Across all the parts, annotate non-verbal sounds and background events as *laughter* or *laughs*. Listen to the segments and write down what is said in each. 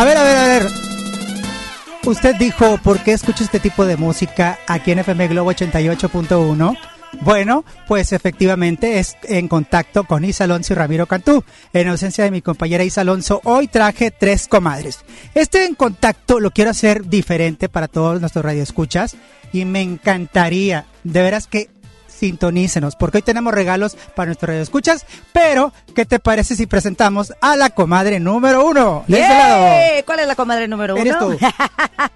A ver, a ver, a ver. Usted dijo, ¿por qué escucha este tipo de música aquí en FM Globo 88.1? Bueno, pues efectivamente es en contacto con Isa Alonso y Ramiro Cantú. En ausencia de mi compañera Isa Alonso, hoy traje tres comadres. Este en contacto lo quiero hacer diferente para todos nuestros radioescuchas y me encantaría, de veras que sintonícenos, porque hoy tenemos regalos para nuestros radioescuchas, pero ¿qué te parece si presentamos a la comadre número uno? De este lado. ¿Cuál es la comadre número uno? Eres tú.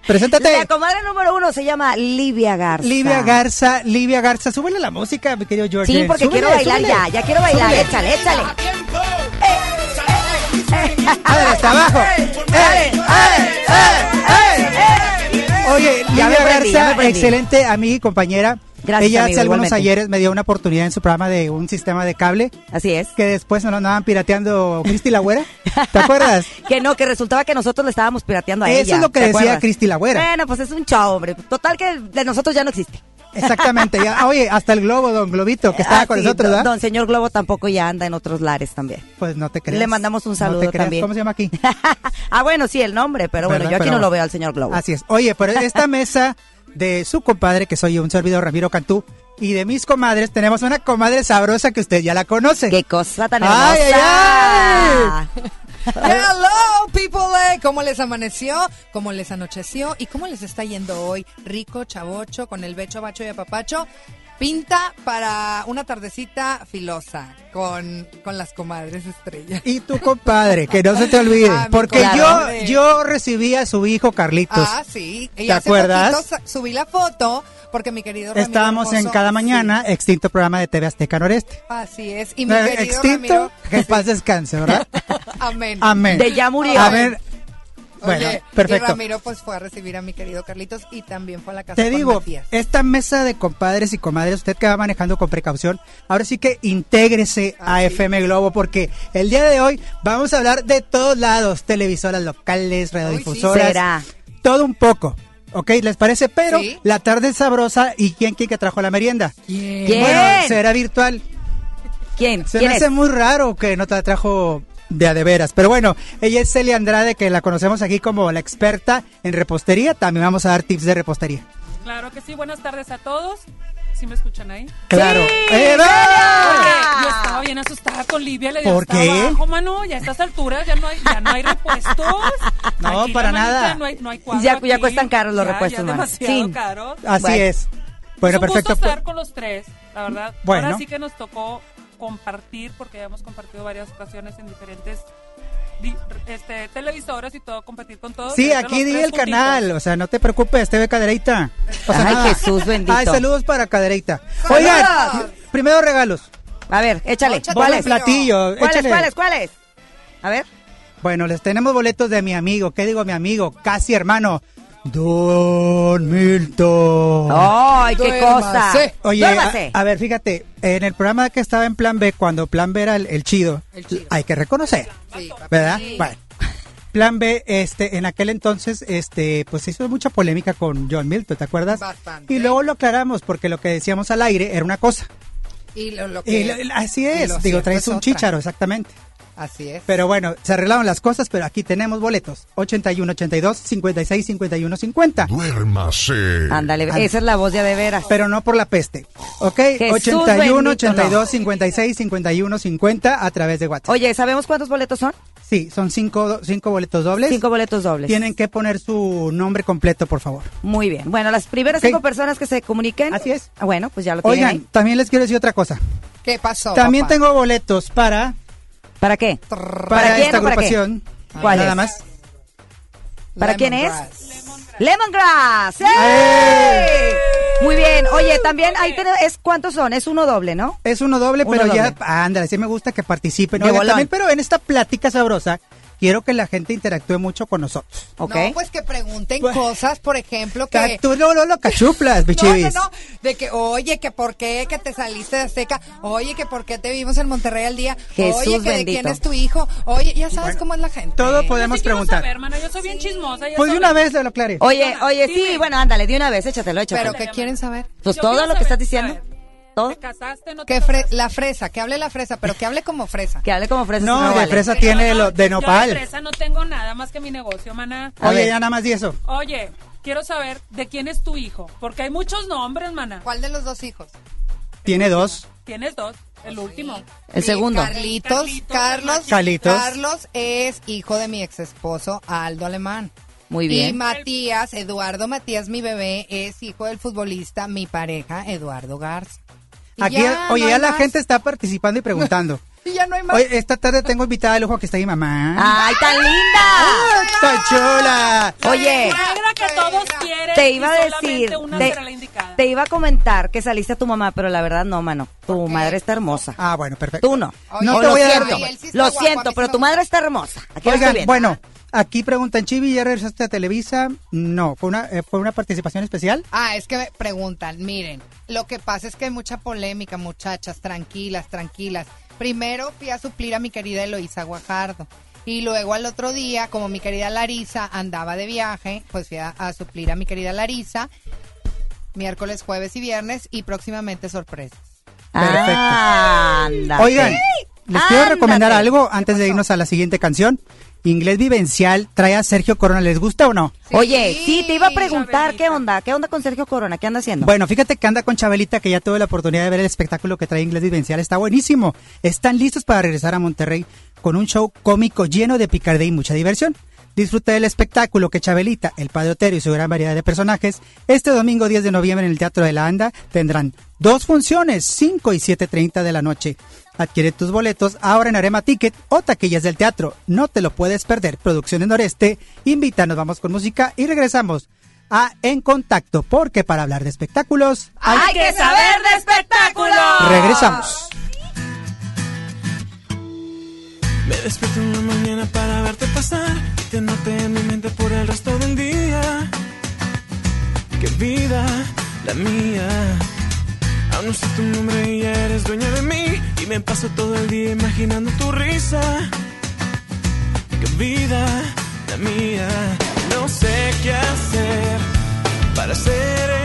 Preséntate. La comadre número uno se llama Livia Garza. Livia Garza, Livia Garza, súbele la música, mi querido George. Sí, porque quiero bailar ya, ya quiero bailar, súbele. échale, échale. A ver, hasta abajo. ¡Eh, eh, eh, Oye, Livia Garza, excelente amiga y compañera Gracias, Ella amigo, hace algunos igualmente. ayeres me dio una oportunidad en su programa de un sistema de cable Así es. que después nos lo andaban pirateando Cristi la Güera. ¿Te acuerdas? *laughs* Que no, que resultaba que nosotros le estábamos pirateando a ella. Eso es lo que ¿te decía? Cristi la Güera. Bueno, pues es un show, hombre. Total que de nosotros ya no existe. Exactamente. Ya, oye, hasta el globo, don Globito, que estaba Ah, con sí, nosotros, ¿verdad? don señor Globo tampoco ya anda en otros lares también. Pues no te crees. Le mandamos un No te saludo creas. también. ¿Cómo se llama aquí? *laughs* ah, bueno, sí, el nombre, pero bueno, yo aquí Pero no lo veo al señor Globo. Así es. Oye, pero esta *laughs* mesa de su compadre, que soy un servidor Ramiro Cantú, y de mis comadres, tenemos una comadre sabrosa que usted ya la conoce. Qué cosa tan hermosa. Ay, ay, Hello, people. eh. ¿Cómo les amaneció? ¿Cómo les anocheció? ¿Y cómo les está yendo hoy? Rico, chavocho, con el becho, bacho y apapacho. Pinta para una tardecita filosa con, con las comadres estrellas. Y tu compadre, que no se te *laughs* olvide. Ah, mi porque yo, yo recibí a su hijo Carlitos. Ah, sí. Y ¿Te hace acuerdas? poquito subí la foto porque mi querido Ramiro Estábamos en cada mañana, extinto programa de TV Azteca Noreste. Sí, así es. Y mi Eh, querido extinto, Ramiro- que paz descanse, ¿verdad? *laughs* Amén. Amén. De ya murió. A ver, bueno, Oye, perfecto. Y Ramiro pues fue a recibir a mi querido Carlitos y también fue a la casa Te con digo, Matías. esta mesa de compadres y comadres, usted que va manejando con precaución, ahora sí que intégrese a Ah, sí. FM Globo porque el día de hoy vamos a hablar de todos lados, televisoras locales, radiodifusoras, Será. todo un poco. ¿Ok? ¿Les parece? Pero Sí. la tarde es sabrosa y ¿quién quién que trajo la merienda? ¿Quién? Bueno, será virtual. ¿Quién? Se ¿Quién me es? hace muy raro que no te la trajo de a de veras. Pero bueno, ella es Celia Andrade, que la conocemos aquí como la experta en repostería. También vamos a dar tips de repostería. Claro que sí, buenas tardes a todos. ¿Sí me escuchan ahí? Claro. ¡Sí! ¡Eva! Oye, yo estaba bien asustada con Livia, le dio ¿Por qué? abajo, mano, ya a estas alturas ya no hay, ya no hay repuestos. *laughs* No, Aquí, para manita, nada. No hay, no hay cuadro Ya- ya cuestan caros los Ya, repuestos, ya demasiado Sí. caros. Así Bueno. es. Bueno, es un perfecto. gusto pues- estar con los tres, la verdad. Bueno. Ahora sí que nos tocó compartir, porque ya hemos compartido varias ocasiones en diferentes di- este, televisoras y todo, compartir con todos. Sí, aquí di el canal, o sea, no te preocupes, TV Cadereita. O sea, Ay, nada. Jesús bendito. Ay, saludos para Cadereita. Oigan, primero regalos. A ver, échale. ¿Cuáles? Platillo. ¿Cuáles, échale. cuáles, cuáles? A ver. Bueno, les tenemos boletos de mi amigo. ¿Qué digo mi amigo? Casi hermano. Don Milton. ¡Ay, qué cosa! Oye, a, ver, fíjate, en el programa que estaba en Plan B, cuando Plan B era el, el chido, El chido. hay que reconocer, Sí. ¿verdad? Bueno, Plan B, este, en aquel entonces, este, pues se hizo mucha polémica con John Milton, ¿te acuerdas? Bastante. Y luego lo aclaramos, porque lo que decíamos al aire era una cosa. Y lo, lo que- Y lo- así y es, lo digo, traes es un otra. chícharo, exactamente. Así es. Pero bueno, se arreglaron las cosas, pero aquí tenemos boletos. 81, 82, 56, 51, 50. Duérmase. Ándale, esa es la voz de a de veras. Pero no por la peste. ¿Ok? Jesús 81, bendito, 82, 56, 51, 50 a través de WhatsApp. Oye, ¿sabemos cuántos boletos son? Sí, son cinco, cinco boletos dobles. Cinco boletos dobles. Tienen que poner su nombre completo, por favor. Muy bien. Bueno, las primeras cinco personas que se comuniquen. Así es. Ah, Bueno, pues ya lo tienen Oigan, ahí. también les quiero decir otra cosa. ¿Qué pasó? también papá? tengo boletos para, ¿Para qué? para, ¿Para quién esta para qué? agrupación. ¿Cuál Nada es? más. ¿Para quién es? Lemongrass. Lemongrass. ¡Eh! Muy bien. Oye, también ahí es cuántos son? Es uno doble, ¿no? Es uno doble, Uno pero ya, ándale, sí me gusta que participen. También, pero en esta plática sabrosa, quiero que la gente interactúe mucho con nosotros. ¿Ok? No, pues que pregunten Pues- cosas, por ejemplo, que... Tú no, no lo cachuplas, *laughs* No, no, bichivis. no, de que, oye, que por qué que te saliste de Azteca, oye, que por qué te vimos en Monterrey al día, Jesús oye, que de bendito. quién es tu hijo, oye, ya sabes cómo es la gente. Todo Yo podemos sí quiero preguntar. saber, yo soy bien chismosa. Pues de una vez lo aclaré. Oye, oye, sí, bueno, ándale, de una vez, échatelo, échatelo. Pero que quieren saber. Pues Yo todo lo que estás diciendo. Todo. ¿Te casaste? ¿No te Que fre- la fresa, que hable la fresa, pero que hable como fresa. Que hable como fresa. No, si de vale. fresa Yo tiene no- lo de Yo de nopal. fresa no tengo nada más que mi negocio, mana. A Oye, ya nada más di eso. Oye, quiero saber de quién es tu hijo, porque hay muchos nombres, mana. ¿Cuál de los dos hijos? Tiene dos. Tienes dos, el último. El segundo. Carlitos, Carlitos, Carlos. Carlitos. Carlos es hijo de mi ex esposo Aldo Alemán. Muy Y bien. Matías, Eduardo Matías, mi bebé, es hijo del futbolista, mi pareja, Eduardo Garza. Aquí, ya, oye, no ya la más. gente está participando y preguntando. *laughs* Y ya no hay más. Oye, esta tarde tengo invitada de lujo que está mi mamá. ¡Ay, tan linda! ¡Está chula! Oye, Negra que todos quieren. te iba a decir, Una te, será la indicada. te iba a comentar que saliste a tu mamá, pero la verdad no, mano. Tu madre está hermosa. Ah, bueno, perfecto. Tú no. Oye, No te lo voy a dar sí lo guapo, siento, pero tu madre está hermosa. Aquí estoy Oigan, bueno, Aquí preguntan, Chivi, ¿ya regresaste a Televisa? No, fue una, eh, fue una participación especial. Ah, es que me preguntan, miren, lo que pasa es que hay mucha polémica, muchachas, tranquilas, tranquilas. Primero fui a suplir a mi querida Eloísa Guajardo. Y luego al otro día, como mi querida Larisa andaba de viaje, pues fui a, a suplir a mi querida Larisa. Miércoles, jueves y viernes y próximamente sorpresas. Perfecto. Ándate. Oigan, les quiero Ándate. recomendar algo antes de irnos a la siguiente canción. Inglés Vivencial trae a Sergio Corona. ¿Les gusta o no? Oye, sí, te iba a preguntar, Chabelita. ¿qué onda? ¿Qué onda con Sergio Corona? ¿Qué anda haciendo? Bueno, fíjate que anda con Chabelita, que ya tuve la oportunidad de ver el espectáculo que trae Inglés Vivencial. Está buenísimo. Están listos para regresar a Monterrey con un show cómico lleno de picardía y mucha diversión. Disfruta del espectáculo que Chabelita, el Padre Otero y su gran variedad de personajes, este domingo 10 de noviembre en el Teatro de la Anda tendrán dos funciones, 5 y 7.30 de la noche. Adquiere tus boletos ahora en Arema Ticket o taquillas del teatro. No te lo puedes perder. Producciones Noreste, invita, nos vamos con música y regresamos a En Contacto, porque para hablar de espectáculos hay ¡Hay que saber de espectáculos! Regresamos. Despierto en la mañana para verte pasar y te noté en mi mente por el resto del día. Qué vida la mía. Aún no sé tu nombre y ya eres dueña de mí. Y me paso todo el día imaginando tu risa. Qué vida la mía. No sé qué hacer para ser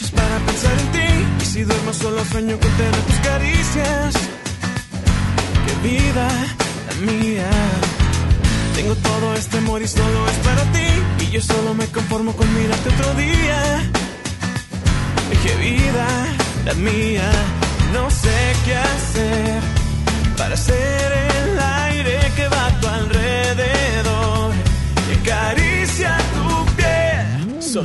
Noches para pensar en ti. Y si duermo solo sueño con tener tus caricias. Qué vida la mía. Tengo todo este amor y solo es para ti. Y yo solo me conformo con mirarte otro día. Qué vida la mía. No sé qué hacer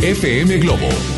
FM Globo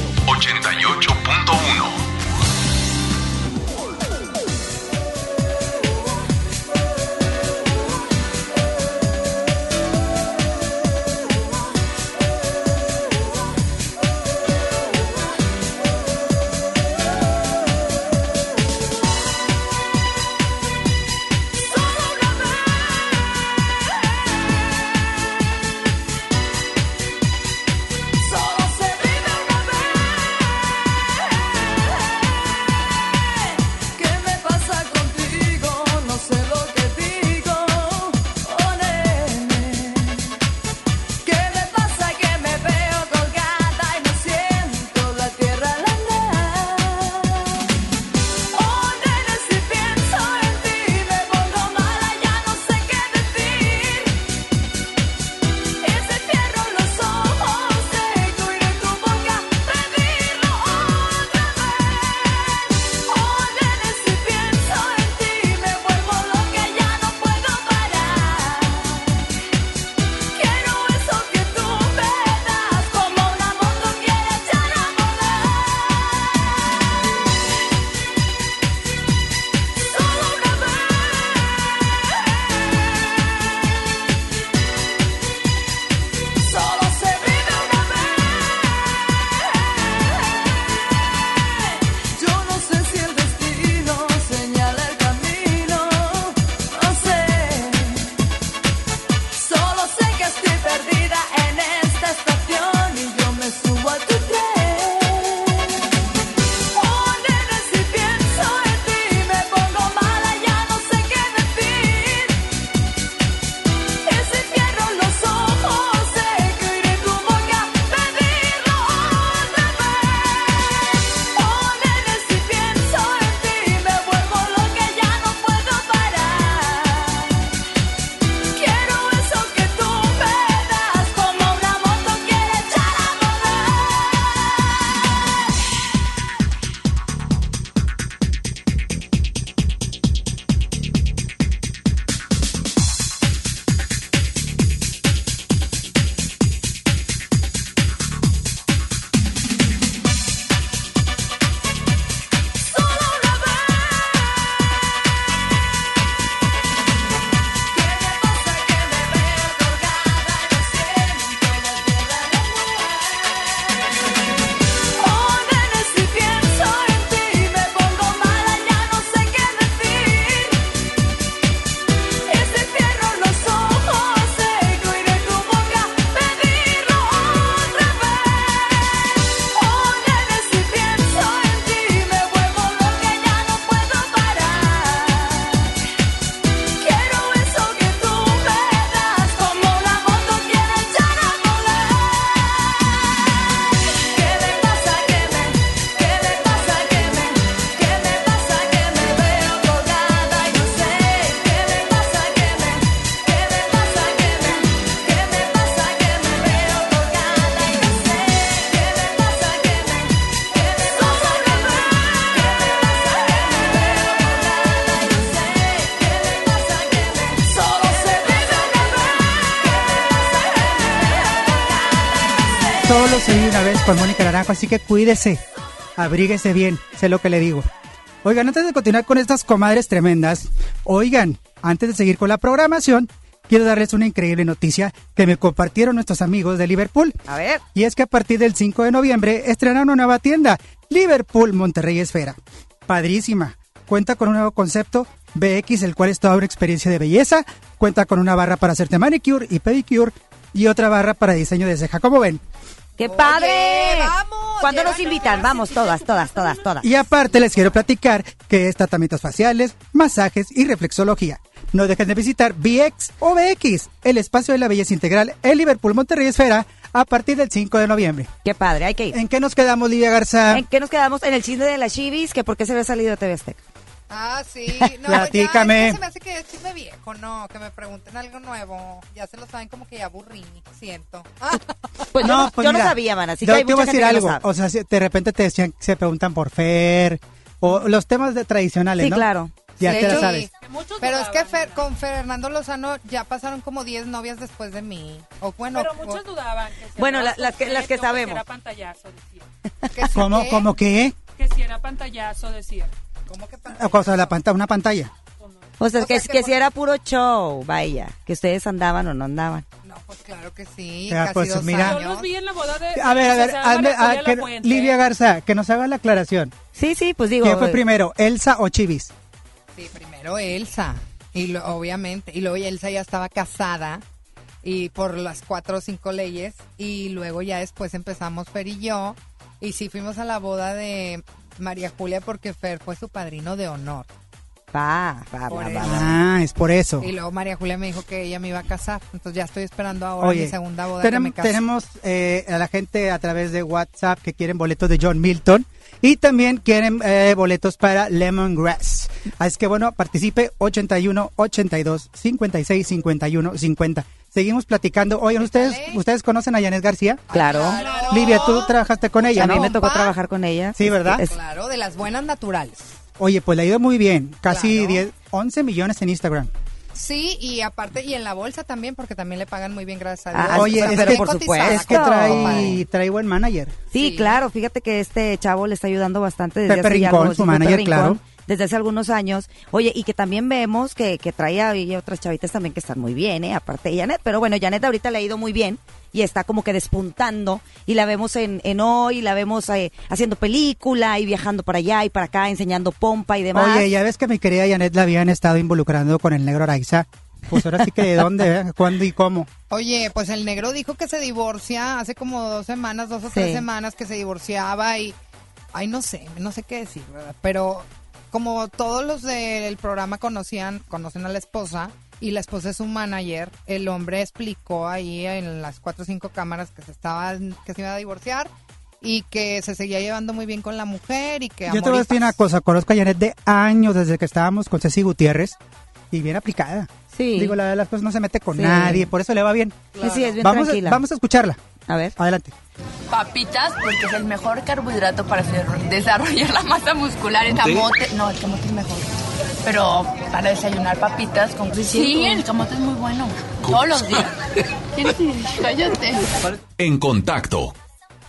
Naranjo, así que cuídese, abríguese bien, sé lo que le digo. Oigan, antes de continuar con estas comadres tremendas, oigan, antes de seguir con la programación, quiero darles una increíble noticia que me compartieron nuestros amigos de Liverpool. A ver. Y es que a partir del 5 de noviembre estrenaron una nueva tienda, Liverpool Monterrey Esfera. Padrísima. Cuenta con un nuevo concepto, BX, el cual es toda una experiencia de belleza. Cuenta con una barra para hacerte manicure y pedicure y otra barra para diseño de ceja. Como ven, ¡Qué Oye, padre! vamos, ¿Cuándo nos invitan? Vamos, todas, todas, todas, todas. Y aparte les quiero platicar que es tratamientos faciales, masajes y reflexología. No dejen de visitar BX o BX, el espacio de la belleza integral en Liverpool Monterrey Esfera, a partir del 5 de noviembre. Qué padre, hay que ir. ¿En qué nos quedamos, Livia Garza? ¿En qué nos quedamos? En el chisme de las chivis, que por qué se había salido de TV Azteca. Ah, sí. *laughs* No, Platícame. Ya, es que se me hace que es chisme viejo, no, que me pregunten algo nuevo. Ya se lo saben como que ya aburrí, siento. *laughs* Pues yo, no, pues yo no mira, sabía, man, así yo que hay te voy a mucha decir gente algo. O sea, si de repente te decían, se preguntan por Fer, o los temas de tradicionales, Sí, ¿no? claro. Ya Sí, te lo sabes. Pero es que. Fer- con Fernando Lozano ya pasaron como 10 novias después de mí. O bueno, Pero muchos o- dudaban. Que si Bueno, la- las que- las que sabemos. Que era pantallazo, decía. *laughs* que sí ¿Cómo, que- cómo qué? Que si era pantallazo, decía. ¿Cómo que O cosa, la pantalla, una pantalla. O sea, O que, sea, que que por- si era puro show, vaya, que ustedes andaban o no andaban. No, pues claro que sí. Ya, casi pues, dos mira. Yo los vi en la boda de. A ver, a ver, María ah, Julia que-. Livia Garza, que nos haga la aclaración. Sí, sí, pues digo. ¿Quién fue eh, primero, Elsa o Chivis? Sí, primero Elsa. Y lo- obviamente. Y luego Elsa ya estaba casada. Y por las cuatro o cinco leyes. Y luego ya después empezamos Fer y yo. Y sí fuimos a la boda de María Julia porque Fer fue su padrino de honor. Va, va, Por va, va, va. Ah, es por eso. Y luego María Julia me dijo que ella me iba a casar. Entonces ya estoy esperando ahora Oye, mi segunda boda que tenem- me case. tenemos eh, a la gente a través de WhatsApp que quieren boletos de John Milton y también quieren eh, boletos para Lemongrass. Así que bueno, participe 81 82 56 51 50. Seguimos platicando. Oigan, ¿ustedes. ¿ustedes conocen a Janet García? Claro. Claro. Livia, tú trabajaste con ella, A mí ¿no? me tocó trabajar con ella. Sí, ¿verdad? Es- Claro, de las buenas naturales. Oye, pues le ha ido muy bien. Casi Claro. 10, 11 millones en Instagram. Sí, y aparte, y en la bolsa también, porque también le pagan muy bien, gracias a Ah, Dios. Oye, O sea, es que, por cotizada, supuesto. es que trae, compadre. trae buen manager. Sí, Sí. claro, fíjate que este chavo le está ayudando bastante desde Pepe hace ya Rincón, su Pepe manager, Rincón, claro. Desde hace algunos años. Oye, y que también vemos que, que trae otras chavitas también que están muy bien, ¿eh? Aparte de Janet. Pero bueno, Janet ahorita le ha ido muy bien y está como que despuntando. Y la vemos en, en hoy, la vemos eh, haciendo película y viajando para allá y para acá, enseñando pompa y demás. Oye, ya ves que mi querida Janet la habían estado involucrando con el negro Araiza. Pues ahora sí que de dónde, eh? cuándo y cómo. Oye, pues el negro dijo que se divorcia hace como dos semanas, dos o tres semanas que se divorciaba y... Ay, no sé, no sé qué decir, ¿verdad? Pero como todos los del programa conocían, conocen a la esposa y la esposa es un manager, el hombre explicó ahí en las cuatro o cinco cámaras que se estaba, que se iba a divorciar y que se seguía llevando muy bien con la mujer y que Yo te voy a decir una cosa, conozco a Janet de años desde que estábamos con Ceci Gutiérrez y bien aplicada. Sí. Digo, la de las cosas no se mete con Sí. nadie, por eso le va bien. Sí, sí, es bien Vamos a, vamos a escucharla. A ver. Adelante. Papitas, porque es el mejor carbohidrato para hacer- desarrollar la masa muscular. El camote, no, el camote es mejor. Pero para desayunar papitas con... Sí, el camote es muy bueno. Todos los días. *laughs* Cállate. En contacto.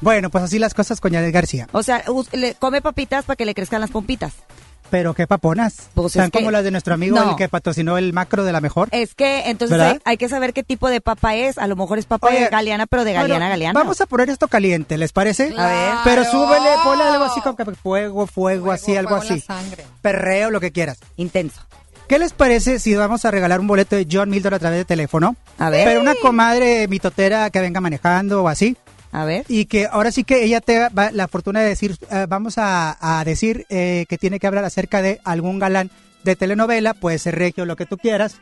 Bueno, pues así las cosas con García. O sea, le, come papitas para que le crezcan las pompitas. Pero qué paponas. Pues Están es que- como las de nuestro amigo, No. el que patrocinó el macro de la mejor. Es que entonces hay, hay que saber qué tipo de papa es. A lo mejor es papa Oye, de galeana, pero de galeana a Bueno, galeana. Vamos a poner esto caliente, ¿les parece? A ver. Pero súbele, ponle algo así como que fuego, fuego, Fuego, así, algo fuego en la así. sangre. Perreo, lo que quieras. Intenso. ¿Qué les parece si vamos a regalar un boleto de John Milton a través de teléfono? A ver. Pero una comadre mitotera que venga manejando o así. A ver. Y que ahora sí que ella tenga va- la fortuna de decir, eh, vamos a, a decir eh, que tiene que hablar acerca de algún galán de telenovela, puede ser regio, lo que tú quieras,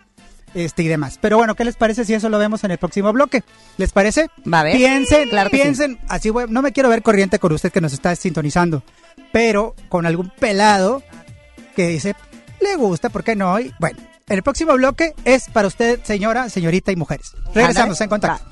este y demás. Pero bueno, ¿qué les parece si eso lo vemos en el próximo bloque? ¿Les parece? Va a ver. Piensen, Claro piensen, así voy- no me quiero ver corriente con usted que nos está sintonizando, pero con algún pelado que dice, le gusta, ¿por qué no? Y bueno, el próximo bloque es para usted, señora, señorita y mujeres. Regresamos en contacto. Va.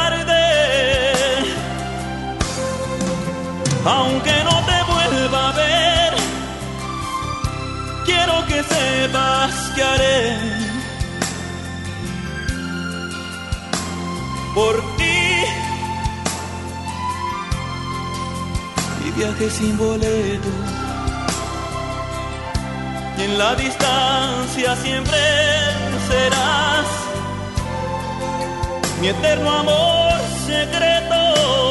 Aunque no te vuelva a ver, quiero que sepas que haré por ti. Y viaje sin boleto. Y en la distancia siempre serás mi eterno amor secreto.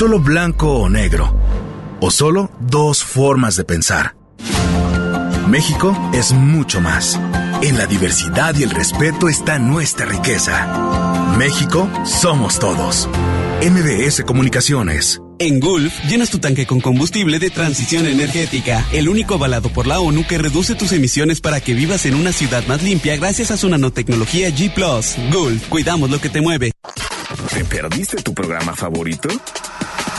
solo blanco o negro, o solo dos formas de pensar. México es mucho más. En la diversidad y el respeto está nuestra riqueza. México somos todos. MBS Comunicaciones. En Gulf, llenas tu tanque con combustible de transición energética, el único avalado por la ONU que reduce tus emisiones para que vivas en una ciudad más limpia gracias a su nanotecnología G ⁇ Gulf, cuidamos lo que te mueve. ¿Te perdiste tu programa favorito?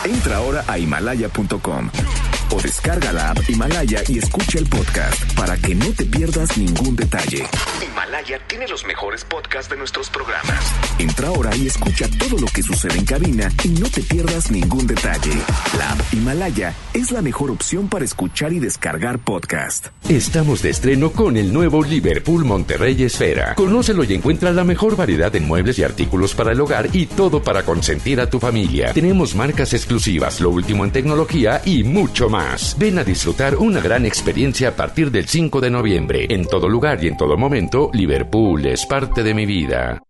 Entra ahora a himalaya.com o descarga la app Himalaya y escucha el podcast para que no te pierdas ningún detalle. Himalaya tiene los mejores podcasts de nuestros programas. Entra ahora y escucha todo lo que sucede en cabina y no te pierdas ningún detalle. La app Himalaya es la mejor opción para escuchar y descargar podcast. Estamos de estreno con el nuevo Liverpool Monterrey Esfera. Conócelo y encuentra la mejor variedad de muebles y artículos para el hogar y todo para consentir a tu familia. Tenemos marcas exclusivas, lo último en tecnología y mucho más. Ven a disfrutar una gran experiencia a partir del 5 de noviembre. En todo lugar y en todo momento, Liverpool es parte de mi vida.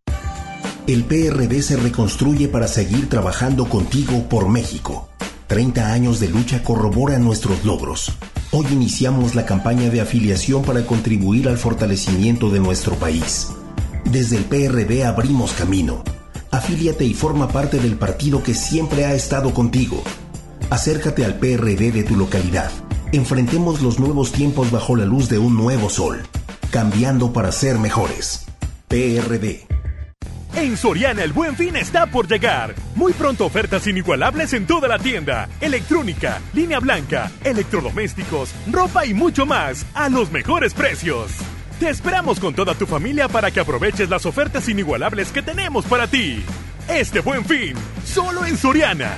El PRD se reconstruye para seguir trabajando contigo por México. 30 años de lucha corroboran nuestros logros. Hoy iniciamos la campaña de afiliación para contribuir al fortalecimiento de nuestro país. Desde el PRD abrimos camino. Afíliate y forma parte del partido que siempre ha estado contigo. Acércate al PRD de tu localidad. Enfrentemos los nuevos tiempos bajo la luz de un nuevo sol, cambiando para ser mejores. PRD. En Soriana el buen fin está por llegar. Muy pronto ofertas inigualables en toda la tienda. Electrónica, línea blanca, electrodomésticos, ropa y mucho más a los mejores precios. Te esperamos con toda tu familia para que aproveches las ofertas inigualables que tenemos para ti. Este buen fin, solo en Soriana.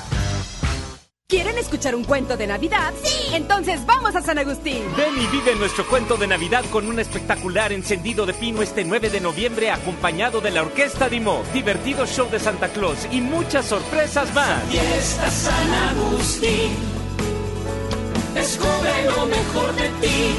¿Quieren escuchar un cuento de Navidad? ¡Sí! Entonces vamos a San Agustín. Ven y vive nuestro cuento de Navidad con un espectacular encendido de pino este 9 de noviembre acompañado de la Orquesta Dimo, divertido show de Santa Claus y muchas sorpresas más. Fiesta San Agustín, descubre lo mejor de ti.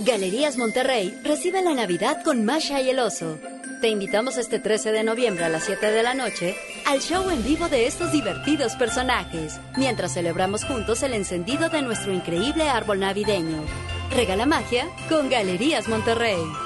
Galerías Monterrey recibe la Navidad con Masha y el Oso. Te invitamos este 13 de noviembre a las 7 de la noche al show en vivo de estos divertidos personajes, mientras celebramos juntos el encendido de nuestro increíble árbol navideño. Regala magia con Galerías Monterrey.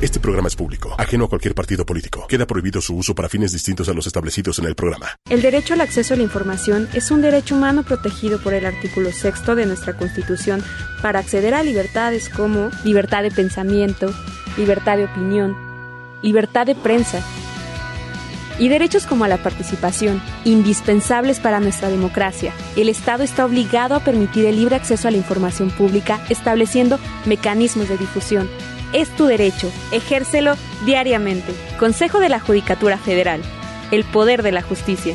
Este programa es público, ajeno a cualquier partido político. Queda prohibido su uso para fines distintos a los establecidos en el programa. El derecho al acceso a la información es un derecho humano protegido por el artículo sexto de nuestra Constitución para acceder a libertades como libertad de pensamiento, libertad de opinión, libertad de prensa y derechos como a la participación, indispensables para nuestra democracia. El Estado está obligado a permitir el libre acceso a la información pública, estableciendo mecanismos de difusión. Es tu derecho, ejércelo diariamente. Consejo de la Judicatura Federal. El poder de la justicia.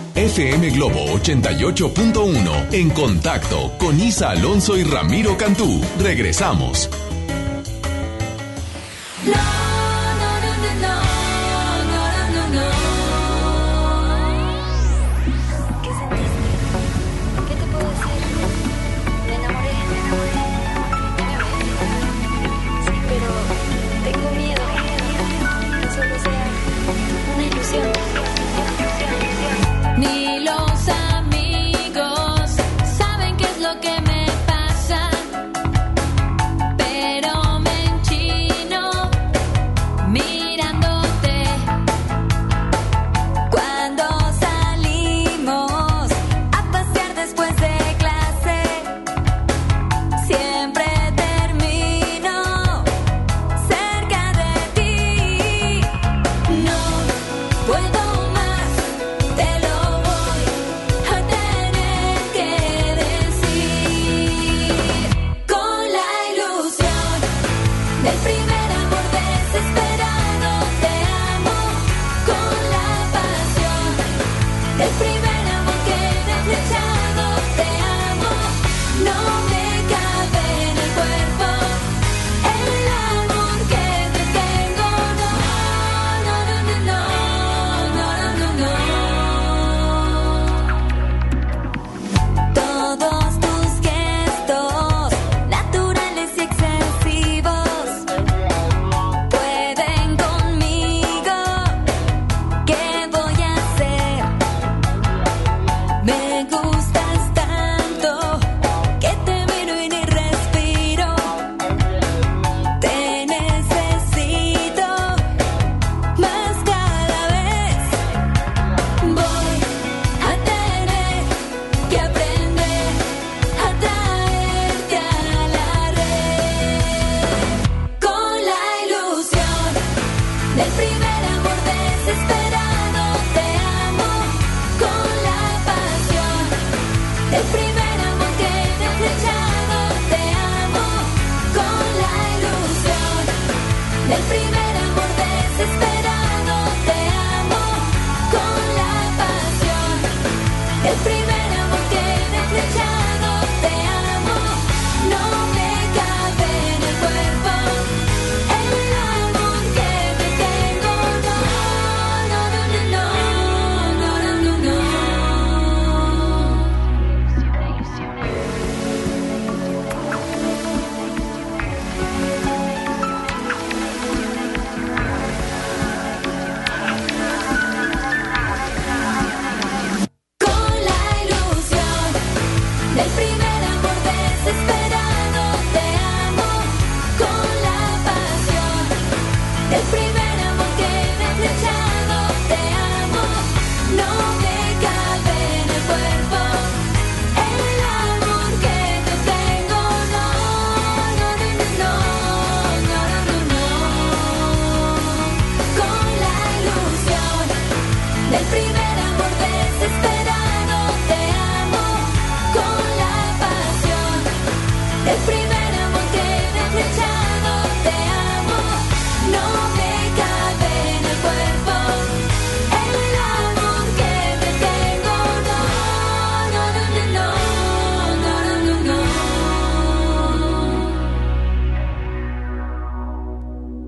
FM Globo 88.1 en contacto con Isa Alonso y Ramiro Cantú. Regresamos. ¿Qué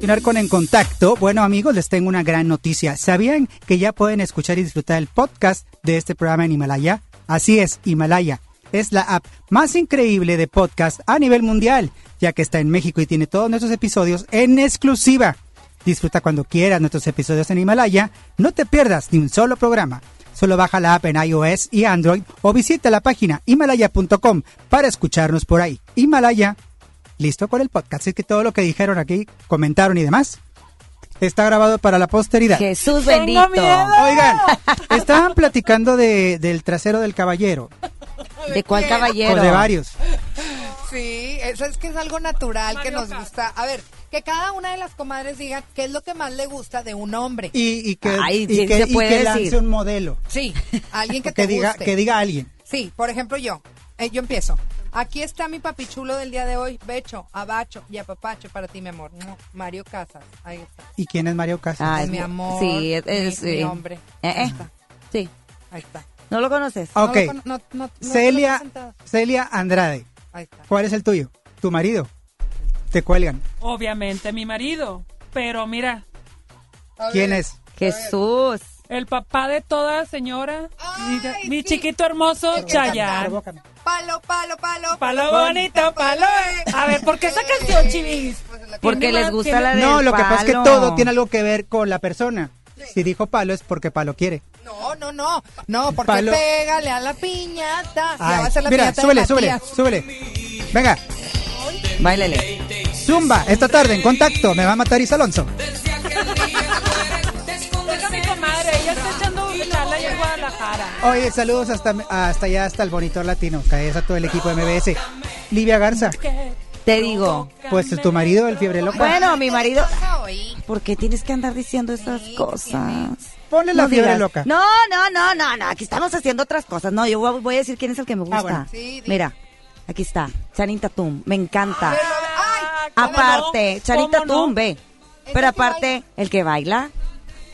continuar con En Contacto, bueno amigos, les tengo una gran noticia. ¿Sabían que ya pueden escuchar y disfrutar el podcast de este programa en Himalaya? Así es, Himalaya. Es la app más increíble de podcast a nivel mundial, ya que está en México y tiene todos nuestros episodios en exclusiva. Disfruta cuando quieras nuestros episodios en Himalaya. No te pierdas ni un solo programa. Solo baja la app en iOS y Android o visita la página himalaya.com para escucharnos por ahí. Himalaya, listo con el podcast. Es que todo lo que dijeron aquí, comentaron y demás, está grabado para la posteridad. Jesús bendito. Oigan, estaban platicando de, del trasero del caballero. ¿De cuál caballero? O de varios. Sí, eso es que es algo natural que nos gusta. A ver, que cada una de las comadres diga qué es lo que más le gusta de un hombre. Y, y que, Ay, y sí que, se y puede que decir. lance un modelo. Sí, alguien que Que te diga, guste. que diga alguien. Sí, por ejemplo yo. Eh, yo empiezo. Aquí está mi papichulo del día de hoy. Becho, abacho y apapacho para ti, mi amor. Mario Casas. Ahí está. ¿Y quién es Mario Casas? Ah, Es mi amor. sí, es- mi- es, mi, eh, hombre. eh, Ahí eh. está. Sí. Ahí está. ¿No lo conoces? Ok. No lo cono- no- no- no te lo Celia. Celia Andrade. Ahí está. ¿Cuál es el tuyo? ¿Tu marido? Te cuelgan. Obviamente mi marido. Pero mira, ¿Quién es? Jesús. El papá de toda señora, mi, mi chiquito hermoso, Chayanne. Palo, palo, palo. Palo bonito, palo. eh. A ver, ¿por qué esa canción, chivis? Porque Tiene les gusta tiene- la del No, lo que pasa es que todo tiene algo que ver con la persona. Si dijo palo es porque palo quiere. No, no, no. No, porque Palo. pégale a la piñata. Ya Ay, va a ser la mira, piñata de súbele, súbele, súbele. Venga, Báilele. Zumba, esta tarde en contacto. Me va a matar Isa Alonso. Guadalajara. Oye, saludos hasta, hasta allá, hasta el bonito latino. Que es a todo el equipo de MBS. Livia Garza, Te digo. pues tu marido, el fiebre loca. Bueno, mi marido. ¿Por qué tienes que andar diciendo esas cosas? Ponle la No fiebre digas. loca. No, no, no, no, no. Aquí estamos haciendo otras cosas. No, yo voy a decir quién es el que me gusta. Ah, bueno. Sí, di- Mira, aquí está. Channing Tatum. Me encanta. Ay, ¿cómo aparte, no? Channing ¿Cómo Tatum, no? ve. Pero aparte, el que baila.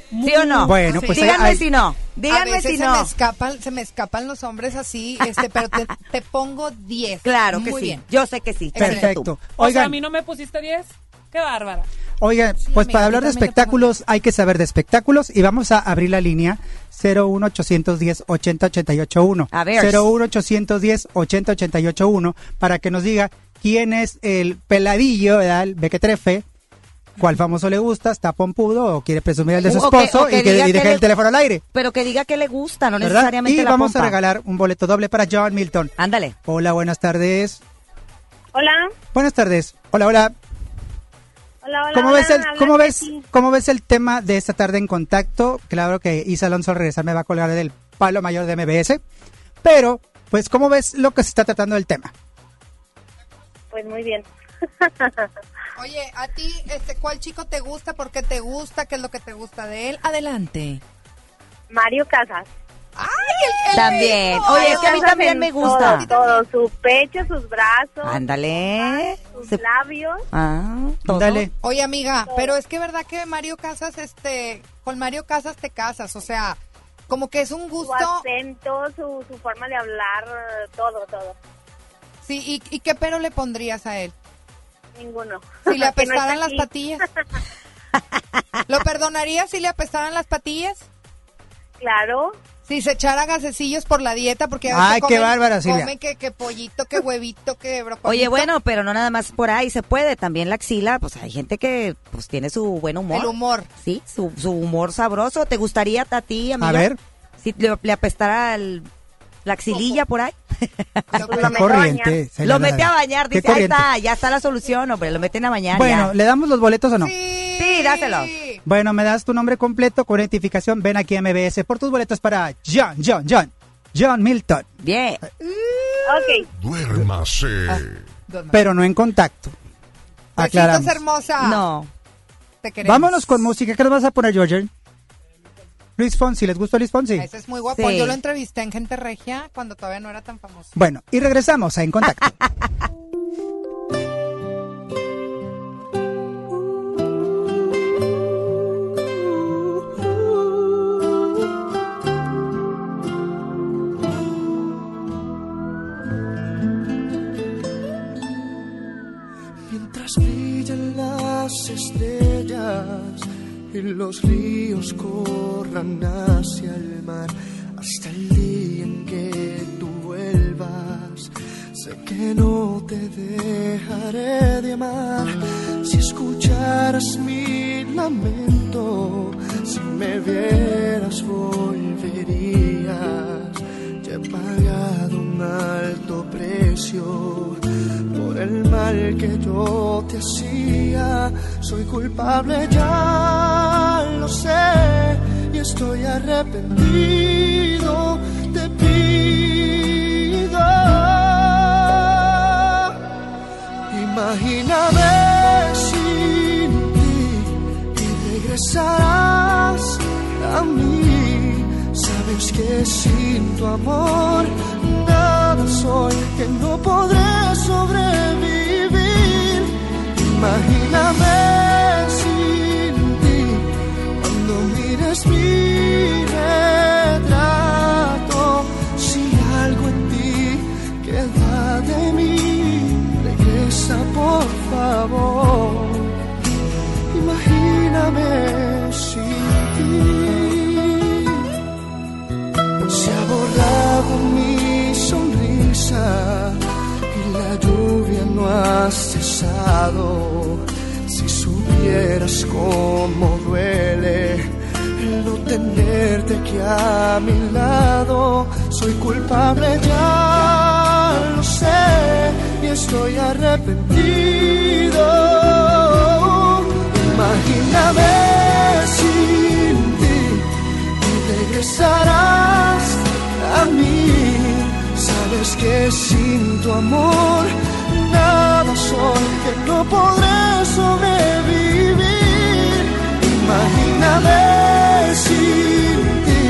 ¿Sí o no? Bueno, pues Díganme hay- hay- si no. a Díganme veces si se no. me escapan, se me escapan los hombres así, este, pero te, *laughs* te pongo 10. Claro que Muy sí. bien. Yo sé que sí. Perfecto. Tatum. O sea, a Oigan, mí no me pusiste 10. Qué bárbara. Oigan, pues amiga, para hablar de espectáculos hay que saber de espectáculos y vamos a abrir la línea 01810 80881. A ver. 01810 80881 para que nos diga quién es el peladillo, ¿verdad? El bequetrefe, cuál famoso le gusta, está pompudo o quiere presumir el de su O que- esposo o que y que y deje que le- el teléfono al aire. Pero que diga que le gusta, no ¿verdad? necesariamente Y la vamos pompa. a regalar un boleto doble para John Milton. Ándale. Hola, buenas tardes. Hola, Buenas tardes. Hola, hola. hola, hola. ¿Cómo hola, ves el cómo ves cómo ves el tema de esta tarde en contacto? Claro que Isa Alonso al regresar me va a colgar del palo mayor de MBS, pero pues cómo ves lo que se está tratando del tema. Pues muy bien. *laughs* Oye, a ti, este, ¿cuál chico te gusta? ¿Por qué te gusta? ¿Qué es lo que te gusta de él? Adelante. Mario Casas. ¡Ay, el, el También. rico! Oye, es que a mí también me gusta. Todo, todo, su pecho, sus brazos, Ándale. sus Se- labios. Ah, todo. Dale. Oye, amiga, pero es que verdad que Mario Casas, este, con Mario Casas te casas, o sea, como que es un Su gusto. acento, su, su forma de hablar, todo, todo. Sí, ¿y, y qué pero le pondrías a él? Ninguno. Si le *laughs* no apestaran las patillas. ¿Lo perdonarías si le apestaran las patillas? Claro. Si se echara gasecillos por la dieta, porque a Ay, qué comen- bárbara, Silvia. Comen que, que pollito, que huevito, que brócoli. Oye, bueno, pero no nada más por ahí se puede, también la axila, pues hay gente que pues tiene su buen humor. El humor. Sí, su, su humor sabroso. ¿Te gustaría a ti, amiga? A ver. Si le, le apestara el- la axililla por ahí. *laughs* Corriente. Lo mete a bañar, dice, ahí está, ya está la solución, hombre, lo meten a bañar Bueno, ya. ¿le damos los boletos o no? Sí, dáselos. Bueno, me das tu nombre completo con identificación. Ven aquí a MBS por tus boletos para John, John, John. John Milton. Bien. Ok. Duérmase. Pero no en contacto. Besitos, Aclaramos. hermosa. No. Te queremos. Vámonos con música. ¿Qué nos vas a poner, George? Luis Fonsi. ¿Les gustó Luis Fonsi? Ese es muy guapo. Sí. Yo lo entrevisté en Gente Regia cuando todavía no era tan famoso. Bueno, y regresamos a En Contacto. *laughs* Mientras brillan las estrellas y los ríos corran hacia el mar hasta el día en que tú vuelvas. Sé que no te dejaré de amar si escucharas mi lamento, si me vieras volverías. Ya he pagado un alto precio el mal que yo te hacía. Soy culpable, ya lo sé, y estoy arrepentido. Te pido, imagíname sin ti y regresarás a mí. Sabes que sin tu amor que no podré sobrevivir. Imagíname sin ti cuando mires mi retrato. Si algo en ti queda de mí, regresa por favor. Imagíname sin ti. Y la lluvia no ha cesado. Si supieras cómo duele el no tenerte aquí a mi lado, soy culpable, ya lo sé, y estoy arrepentido. Imagíname sin ti y regresarás a mí. Sabes que sin tu amor nada soy, que no podré sobrevivir. Imagíname sin ti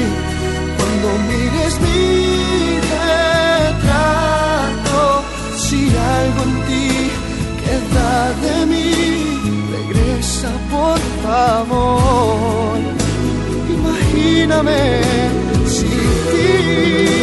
cuando mires mi retrato. Si algo en ti queda de mí, regresa por favor. Imagíname sin ti.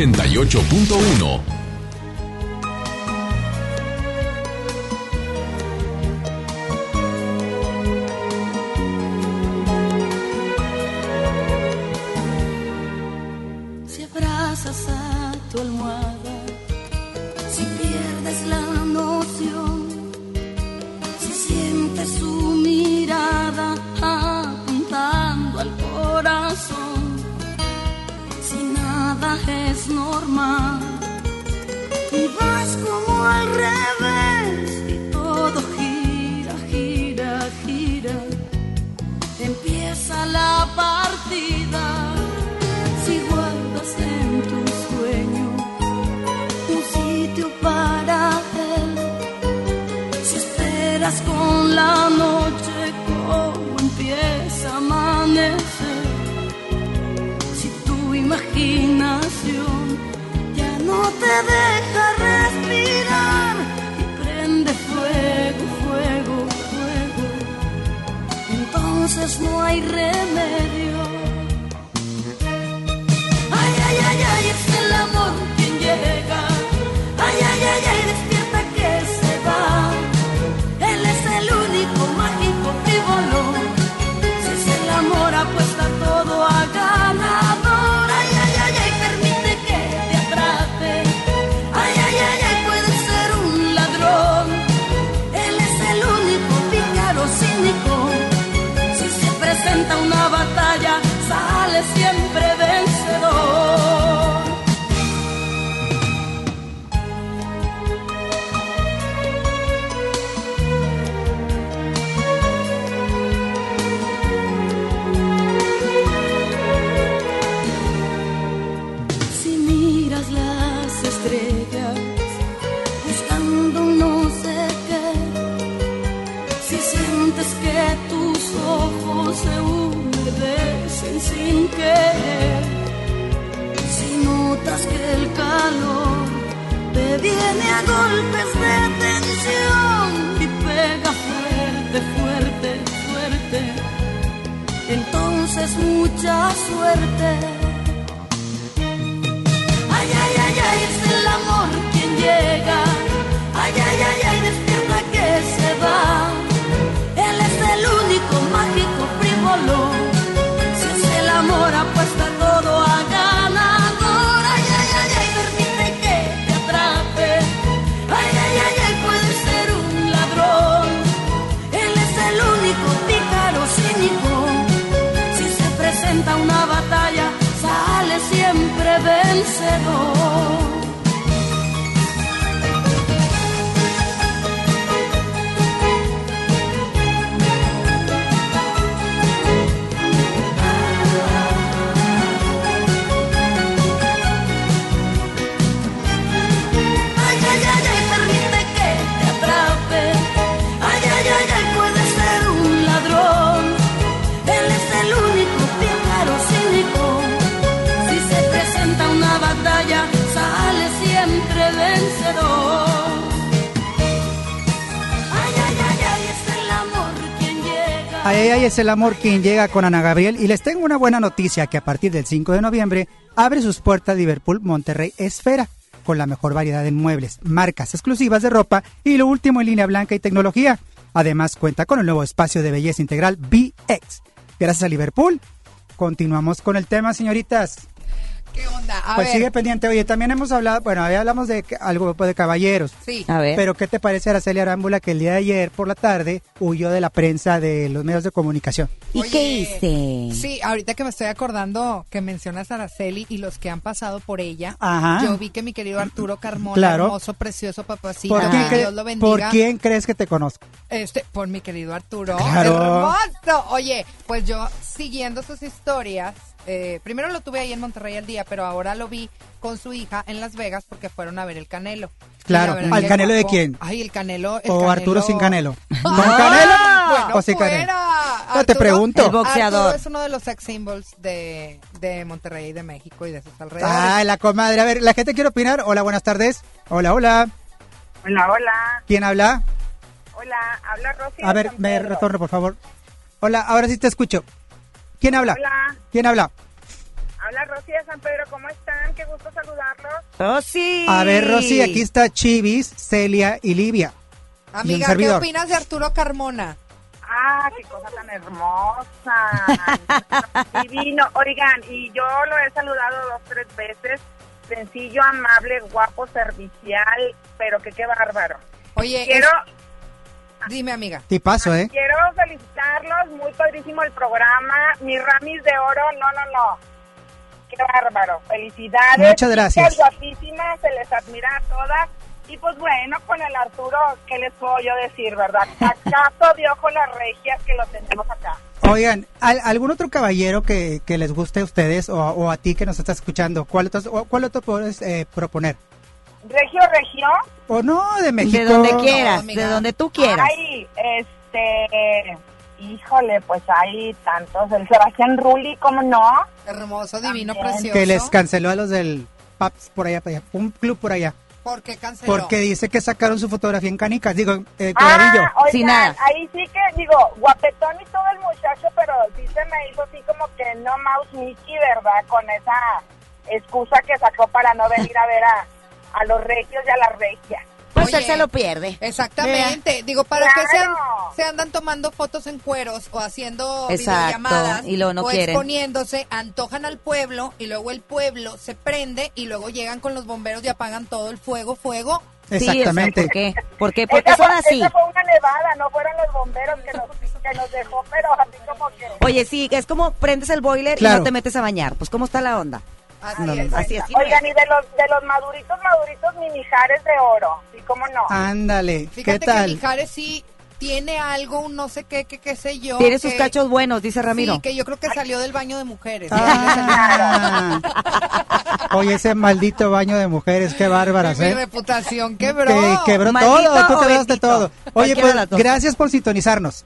88.1. hay remedio. Entonces mucha suerte. Ay, ay, ay, ay, es el amor quien llega. Ay, ay, ay, ay, despierta que se va. Vencedor. Ay, es el amor quien llega con Ana Gabriel. Y les tengo una buena noticia que a partir del 5 de noviembre abre sus puertas Liverpool Monterrey Esfera con la mejor variedad de muebles, marcas exclusivas de ropa y lo último en línea blanca y tecnología. Además cuenta con el nuevo espacio de belleza integral BX. Gracias a Liverpool. Continuamos con el tema, señoritas. ¿Qué onda? A pues ver. sigue pendiente. Oye, también hemos hablado, bueno, ahí hablamos de algo de caballeros. Sí. A ver. Pero ¿qué te parece Araceli Arámbula que el día de ayer por la tarde huyó de la prensa de los medios de comunicación? ¿Y qué hice? Sí, ahorita que me estoy acordando que mencionas a Araceli y los que han pasado por ella, Ajá. yo vi que mi querido Arturo Carmona, Claro. hermoso, precioso papacito, ¿Por, que quién Dios lo bendiga. ¿Por quién crees que te conozco? Este, por mi querido Arturo. Claro. Hermoso. Oye, pues yo siguiendo sus historias, eh, primero lo tuve ahí en Monterrey al día, pero ahora lo vi con su hija en Las Vegas porque fueron a ver el Canelo. Claro. ¿Al Canelo de quién? Ay, el Canelo. el ¿O Arturo sin Canelo? *laughs* ¿Con Ah, Canelo? Bueno, ¿O sin Canelo? No, te pregunto. El boxeador. Arturo es uno de los sex symbols de, de Monterrey y de México y de sus alrededores. Ay, la comadre. A ver, la gente quiere opinar. Hola, buenas tardes. Hola, hola. Hola, hola. ¿Quién habla? Hola, habla Rosy. A ver, me retorno, por favor. Hola, ahora sí te escucho. ¿Quién habla? Hola, ¿Quién habla? habla Rosy de San Pedro. ¿Cómo están? Qué gusto saludarlos. Rosy. A ver, Rosy, aquí está Chivis, Celia y Livia. y Amiga, ¿qué servidor. opinas de Arturo Carmona? Ah, qué cosa tan hermosa. *laughs* Divino. Oigan, y yo lo he saludado dos, tres veces. Sencillo, amable, guapo, servicial, pero que qué bárbaro. Oye, quiero, Dime, amiga. Tipazo, ¿eh? quiero felicitarlos, muy padrísimo el programa. Mis ramis de oro, no, no, no. Qué bárbaro. Felicidades. Muchas gracias. Guapísimas, se les admira a todas. Y pues bueno, con el Arturo, ¿qué les puedo yo decir, verdad? Acaso de ojo las regias que lo tenemos acá. Oigan, ¿al- ¿algún otro caballero que, que les guste a ustedes o, o a ti que nos estás escuchando? ¿Cuál otro, o- cuál otro puedes eh, proponer? Regio, regio. ¿O no? De México. De donde quieras, de donde tú quieras. Ay, este. Híjole, pues hay tantos. El Sebastián Rulli, ¿cómo no? Hermoso, divino, También. precioso. Que les canceló a los del PAPS por allá, por allá, un club por allá. ¿Por qué canceló? Porque dice que sacaron su fotografía en canicas, digo, eh. Ah, oigan, ahí sí que, digo, guapetón y todo el muchacho, pero sí se me hizo así como que no mouse Mickey, ¿verdad? Con esa excusa que sacó para no venir a ver a, a los regios y a las regias. Pues Oye, él se lo pierde. Exactamente. Digo, ¿para qué se, an- Claro. se andan tomando fotos en cueros o haciendo Exacto, videollamadas y luego no o quieren. exponiéndose, antojan al pueblo y luego el pueblo se prende y luego llegan con los bomberos y apagan todo el fuego, fuego? Exactamente. ¿Por qué? ¿Por qué? Porque Esa son así. Esa fue una nevada, no fueron los bomberos que nos, que nos dejó, pero así como que... Oye, sí, es como prendes el boiler y Claro. no te metes a bañar. Pues, ¿cómo está la onda? Así No, es. así, Oigan, es. y de los, de los maduritos, maduritos, mi Mijares de oro, ¿sí cómo no? Ándale, Fíjate ¿qué tal? que Mijares sí tiene algo, un no sé qué, qué, qué sé yo. Tiene sus cachos buenos, dice Ramiro. Sí, que yo creo que salió del baño de mujeres. Ah. Oye, ese maldito baño de mujeres, qué bárbaras, Mi ¿eh? reputación quebró. Que quebró Maldito todo, tú quebraste todo. Oye, pues gracias por sintonizarnos.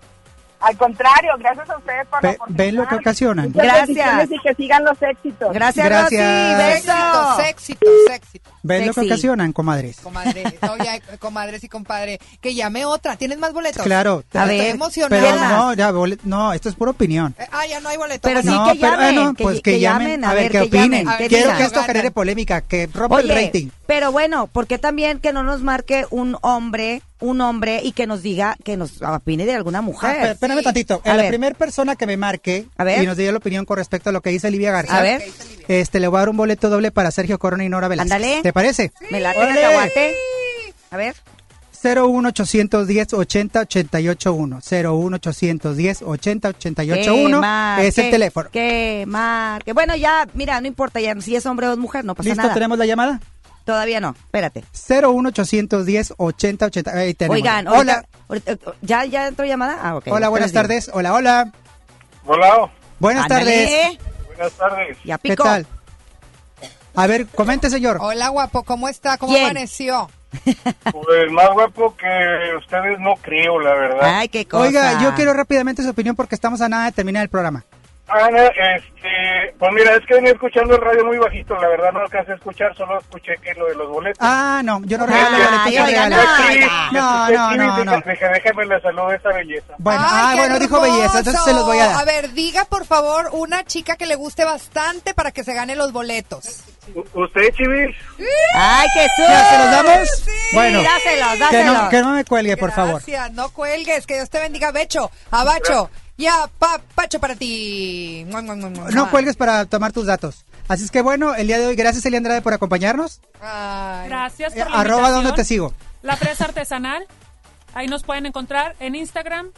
Al contrario, gracias a ustedes por la Ve- oportunidad. ¿Ven lo que ocasionan? Muchas Gracias. Y que sigan los éxitos. Gracias, Gracias. Rosy. Éxitos, éxitos, éxitos. ¿Ven lo que ocasionan, comadres? Comadre, no, ya, comadres y compadre. Que llame otra. ¿Tienes más boletos? Claro. A Estoy ver, emocionada. Pero no, ya, bolet- no, esto es pura opinión. Eh, ah, ya no hay boletos. Pero sí no, que pero, llamen, bueno, que- pues que que, llamen, a, ver que opinen. Quiero que esto genere polémica, que rompa el Oye, rating. pero bueno, ¿por qué también que no nos marque un hombre, un hombre y que nos diga, que nos opine de alguna Ah, mujer? espera- espérame tantito. A la primera persona que me marque A ver. y nos diga la opinión con respecto a lo que dice Livia Garza, A ver. este le voy a dar un boleto doble para Sergio Corona y Nora Velázquez. Ándale. ¿Te parece? Me late cacahuate. A ver. 01810 80 88 1 01810 80 88 Que 1 marque, es el teléfono. Que marque. Bueno, ya, mira, no importa ya si es hombre o es mujer, no pasa ¿Listo? nada. ¿Tenemos la llamada? Todavía no, espérate. 01810 80 80 ahí tenemos. Oigan, hola. ahorita- ¿ya, ¿ya entró llamada? Ah, ok. Hola, buenas tardes. Hola, hola. Hola. Buenas Ándale. tardes. Buenas tardes. Ya ¿Qué tal? A ver, comente, señor. Hola, guapo, ¿cómo está? ¿Cómo ¿Quién? amaneció? *laughs* Pues más guapo que ustedes no creo, la verdad. Ay, qué cosa. Oiga, yo quiero rápidamente su opinión porque estamos a nada de terminar el programa. Ana, este, pues mira, es que venía escuchando el radio muy bajito, la verdad no alcancé a escuchar, solo escuché que lo de los boletos. Ah, no, yo no regalo Ay, boletos, yo regalo. no, Sí. No, no, no, déjame la salud de esa belleza. Bueno, Ay, ah, bueno, dijo belleza, entonces se los voy a dar. A ver, diga por favor una chica que le guste bastante para que se gane los boletos. ¿Usted, Chivis? Ay, Jesús. ¿Ya se los damos? bueno, dáselos, que dáselos. no, que no me cuelgue, por favor. Gracias, no cuelgues, que Dios te bendiga, Becho, Abacho, ya, pa, Pacho para ti. Mua, mua, mua, mua, No cuelgues para tomar tus datos. Así es que bueno, el día de hoy, gracias Eli Andrade por acompañarnos. Ay. Gracias Eh, por la arroba. ¿dónde te sigo? La fresa artesanal. Ahí nos pueden encontrar en Instagram.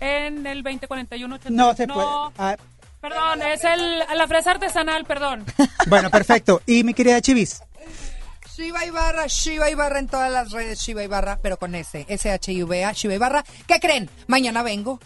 En el 2041 No se puede. Ah, Perdón, es el, la fresa artesanal, perdón. *laughs* bueno, perfecto. Y mi querida Chivis. Shiva Ibarra, Shiva Ibarra en todas las redes, Shiva Ibarra, pero con S, S-H-I-V-A, Shiva Ibarra. ¿Qué creen? Mañana vengo.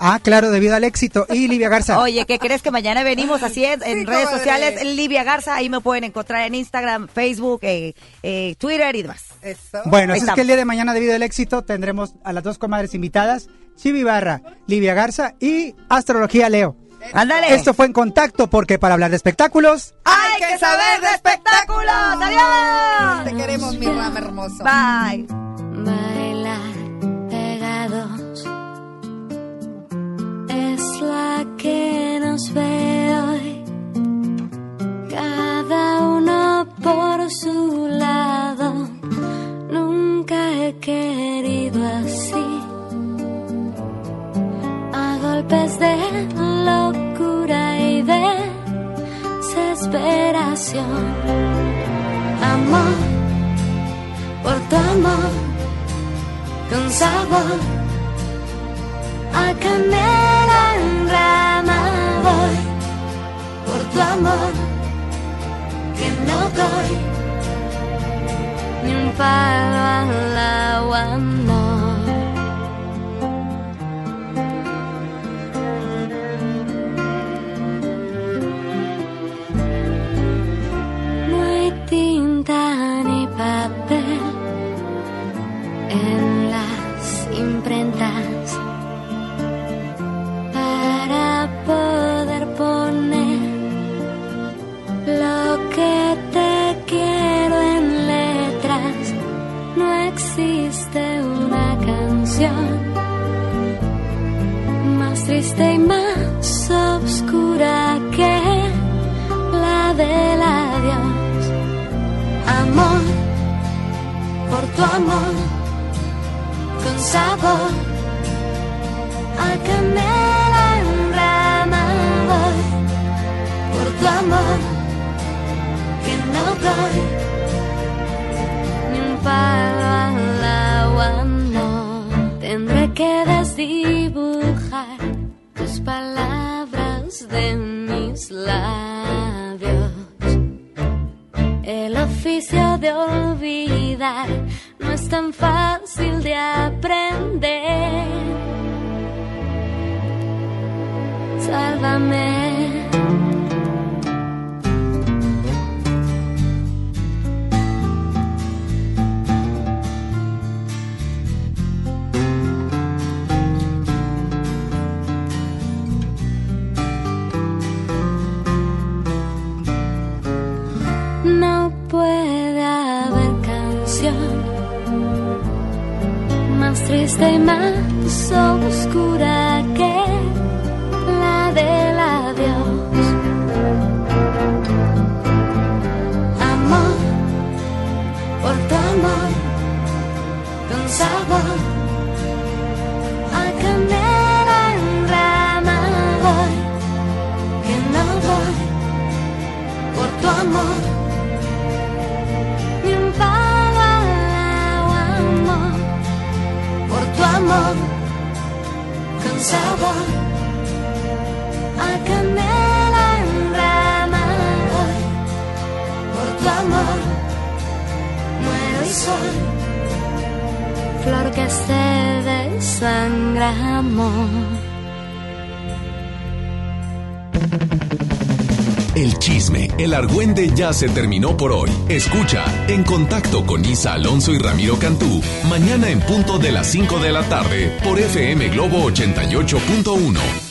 Ah, claro, debido al éxito. Y Livia Garza. *laughs* Oye, ¿qué crees que mañana venimos así en, en Sí, redes sociales? Livia Garza, ahí me pueden encontrar en Instagram, Facebook, eh, eh, Twitter y demás. Eso. Bueno, así es que el día de mañana, debido al éxito, tendremos a las dos comadres invitadas, Chivi Barra, Livia Garza y Astrología Leo. Ándale. Esto fue en contacto porque para hablar de espectáculos, ¡Hay que saber de espectáculos! ¡Adiós! Te queremos, mi rama hermoso. Bye. Bailar Amor por tu amor con sabor a canela en rama por tu amor que no doy ni un palo al agua palabras de mis labios el oficio de olvidar no es tan fácil de aprender. Sálvame. Noche más oscura que la del adiós. Amor, por tu amor, con sabor, que se. El chisme, el argüende ya se terminó por hoy. Escucha En Contacto con Isa Alonso y Ramiro Cantú, mañana en punto de las 5 de la tarde por FM Globo 88.1.